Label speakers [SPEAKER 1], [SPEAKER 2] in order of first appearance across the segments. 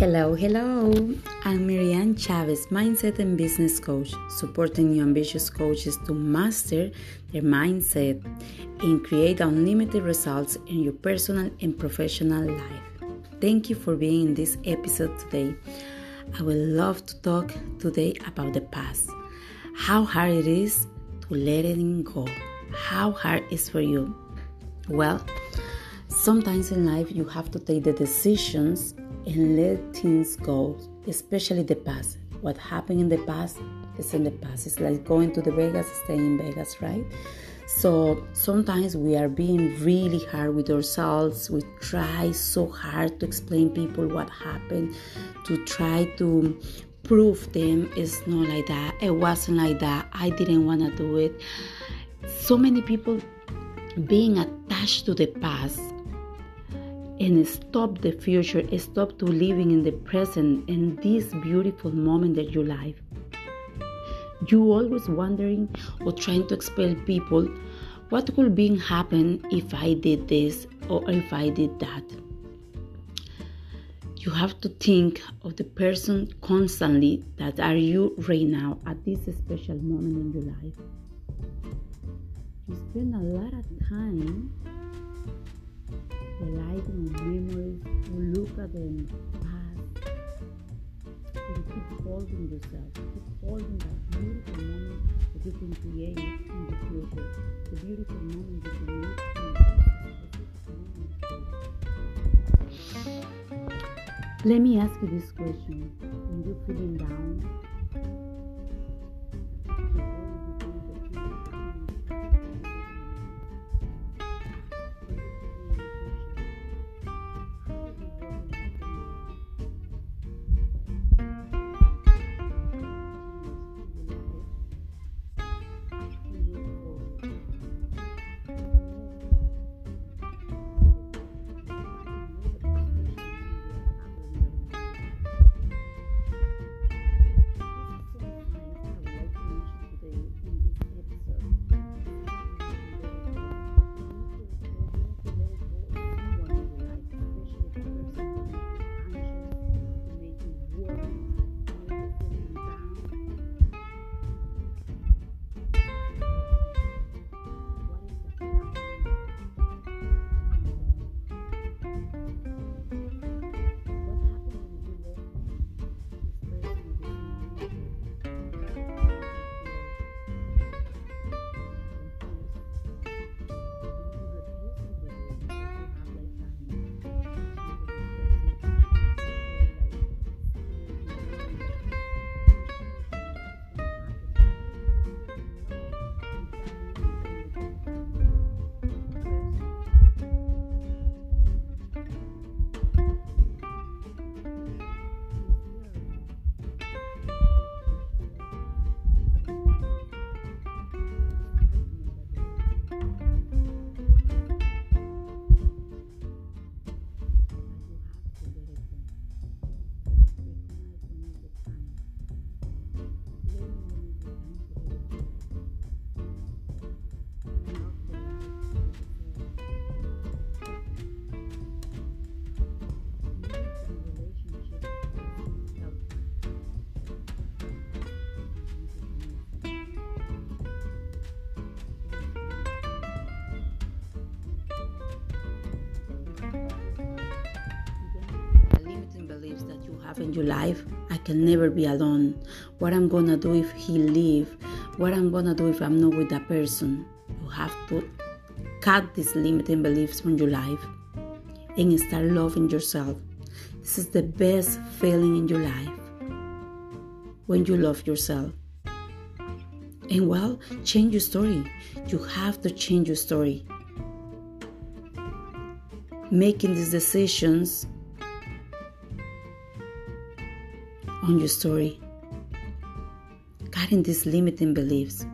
[SPEAKER 1] Hello, hello. I'm Marianne Chavez, mindset and business coach, supporting new ambitious coaches to master their mindset and create unlimited results in your personal and professional life. Thank you for being in this episode today. I would love to talk today about the past. How hard it is to let it go. How hard is for you? Well, sometimes in life you have to take the decisions and let things go, especially the past. What happened in the past is in the past. It's like going to the Vegas, staying in Vegas, right? So sometimes we are being really hard with ourselves. We try so hard to explain people what happened, to try to prove them it's not like that. It wasn't like that. I didn't want to do it. So many people being attached to the past and stop the future, stop to living in the present and this beautiful moment that you live. You always wondering or trying to explain people what could be happen if I did this or if I did that. You have to think of the person constantly that are you right now at this special moment in your life. You spend a lot of time on memories or look at past and keep holding yourself, keep holding that beautiful moment that you can create in the future, the beautiful moment you can make Let me ask you this question. When you're feeling down, have in your life i can never be alone. What i'm gonna do if he leave? What i'm gonna do if i'm not with that person? You have to cut these limiting beliefs from your life and start loving yourself. This is the best feeling in your life when you love yourself. And well change your story. You have to change your story. Making these decisions on your story. Cutting these limiting beliefs.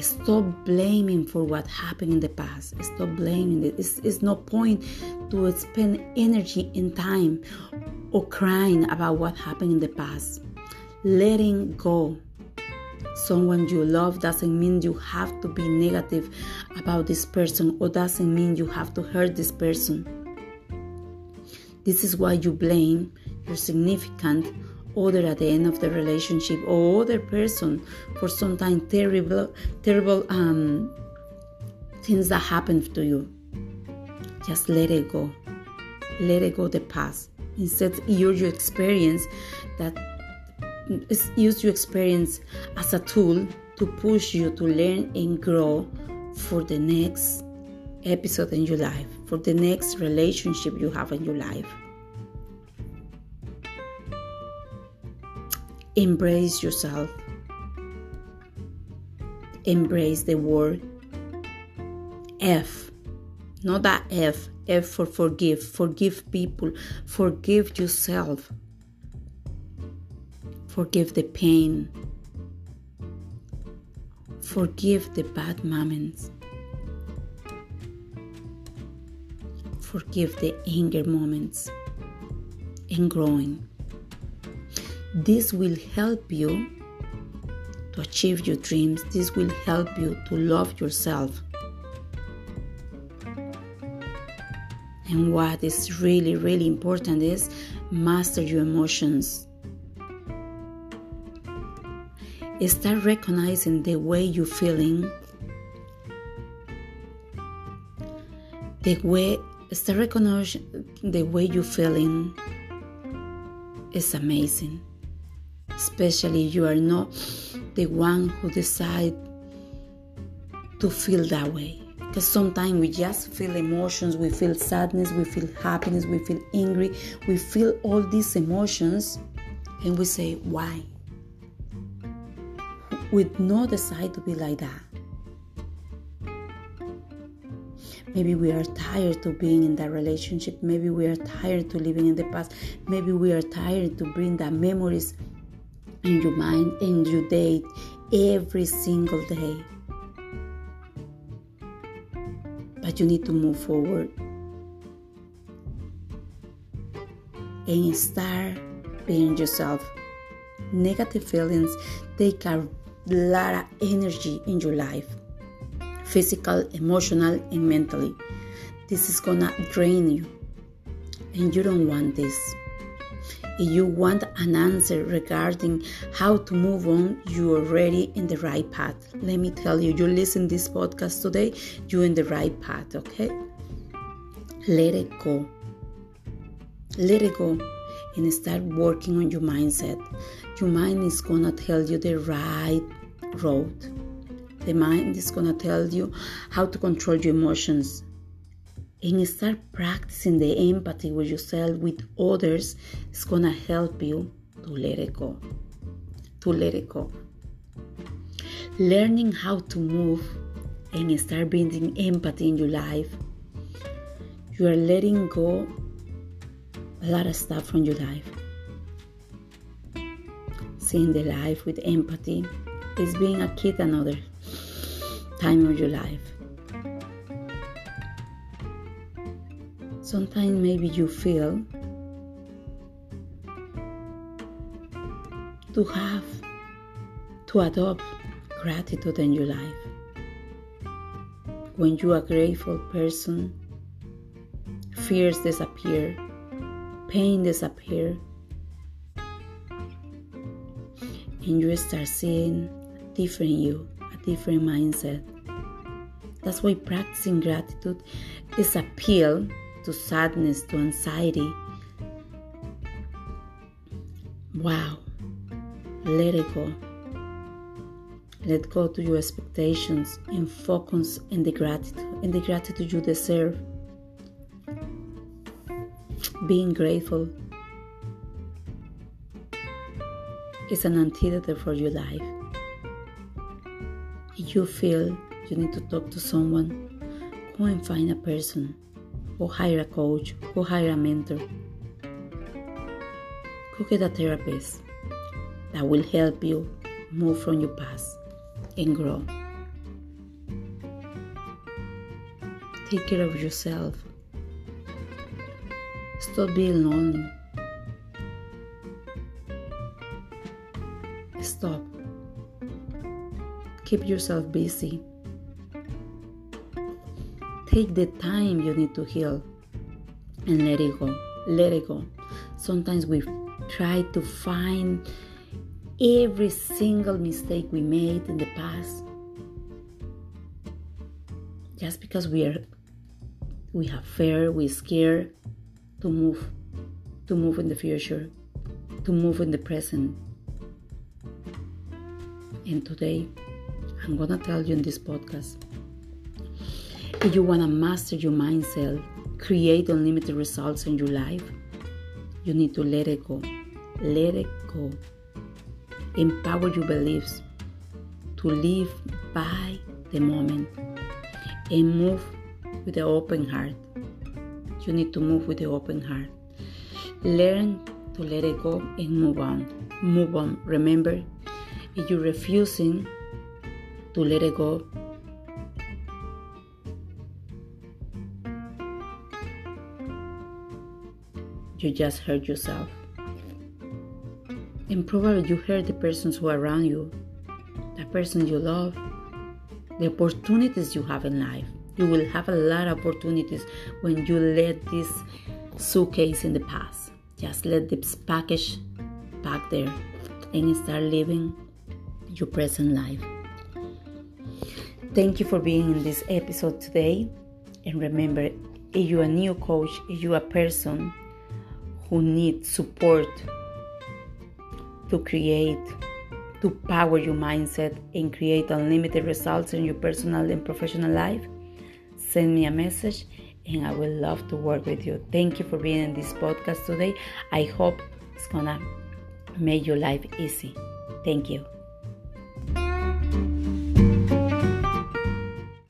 [SPEAKER 1] Stop blaming for what happened in the past. Stop blaming it. It's, it's no point to spend energy and time or crying about what happened in the past. Letting go. Someone you love doesn't mean you have to be negative about this person or doesn't mean you have to hurt this person. This is why you blame your significant other at the end of the relationship or other person for sometimes terrible terrible um, things that happened to you. Just let it go. Let it go the past. Instead use your experience that use your experience as a tool to push you to learn and grow for the next episode in your life for the next relationship you have in your life Embrace yourself. Embrace the word F. Not that F. F for forgive. Forgive people. Forgive yourself. Forgive the pain. Forgive the bad moments. Forgive the anger moments and growing. This will help you to achieve your dreams. This will help you to love yourself. And what is really, really important is master your emotions. Start recognizing the way you're feeling. The way start recognizing the way you're feeling is amazing especially you are not the one who decide to feel that way. Because sometimes we just feel emotions we feel sadness we feel happiness we feel angry we feel all these emotions and we say why? We not decide to be like that. Maybe we are tired to being in that relationship. Maybe we are tired to living in the past. Maybe we are tired to bring the memories in your mind and your day every single day. But you need to move forward and start being yourself. Negative feelings take a lot of energy in your life physical, emotional, and mentally. This is gonna drain you, and you don't want this. If you want an answer regarding how to move on, you are already in the right path. Let me tell you, you listen this podcast today, you're in the right path, okay? Let it go. Let it go and start working on your mindset. Your mind is gonna tell you the right road. The mind is gonna tell you how to control your emotions and start practicing the empathy with yourself, with others, is gonna help you to let it go. To let it go. Learning how to move and start building empathy in your life, you are letting go a lot of stuff from your life. Seeing the life with empathy is being a kid another time of your life Sometimes maybe you feel to have to adopt gratitude in your life. When you are grateful person, fears disappear, pain disappear, and you start seeing different you, a different mindset. That's why practicing gratitude is a pill to sadness, to anxiety. Wow, let it go. Let go to your expectations and focus in the gratitude, in the gratitude you deserve. Being grateful is an antidote for your life. If you feel you need to talk to someone, go and find a person or hire a coach or hire a mentor. Go get a therapist that will help you move from your past and grow. Take care of yourself. Stop being lonely. Stop. Keep yourself busy. Take the time you need to heal and let it go. Let it go. Sometimes we try to find every single mistake we made in the past just because we are we have fear we're scared to move to move in the future to move in the present and today i'm gonna tell you in this podcast if you want to master your mindset create unlimited results in your life you need to let it go let it go empower your beliefs to live by the moment and move with an open heart. You need to move with an open heart. Learn to let it go and move on. Move on. Remember, if you're refusing to let it go, you just hurt yourself and probably you hurt the persons who are around you, the person you love, the opportunities you have in life. You will have a lot of opportunities when you let this suitcase in the past. Just let this package back there and start living your present life. Thank you for being in this episode today. And remember, if you're a new coach, if you're a person who need support to create, to power your mindset and create unlimited results in your personal and professional life, send me a message and I will love to work with you. Thank you for being in this podcast today. I hope it's gonna make your life easy. Thank you.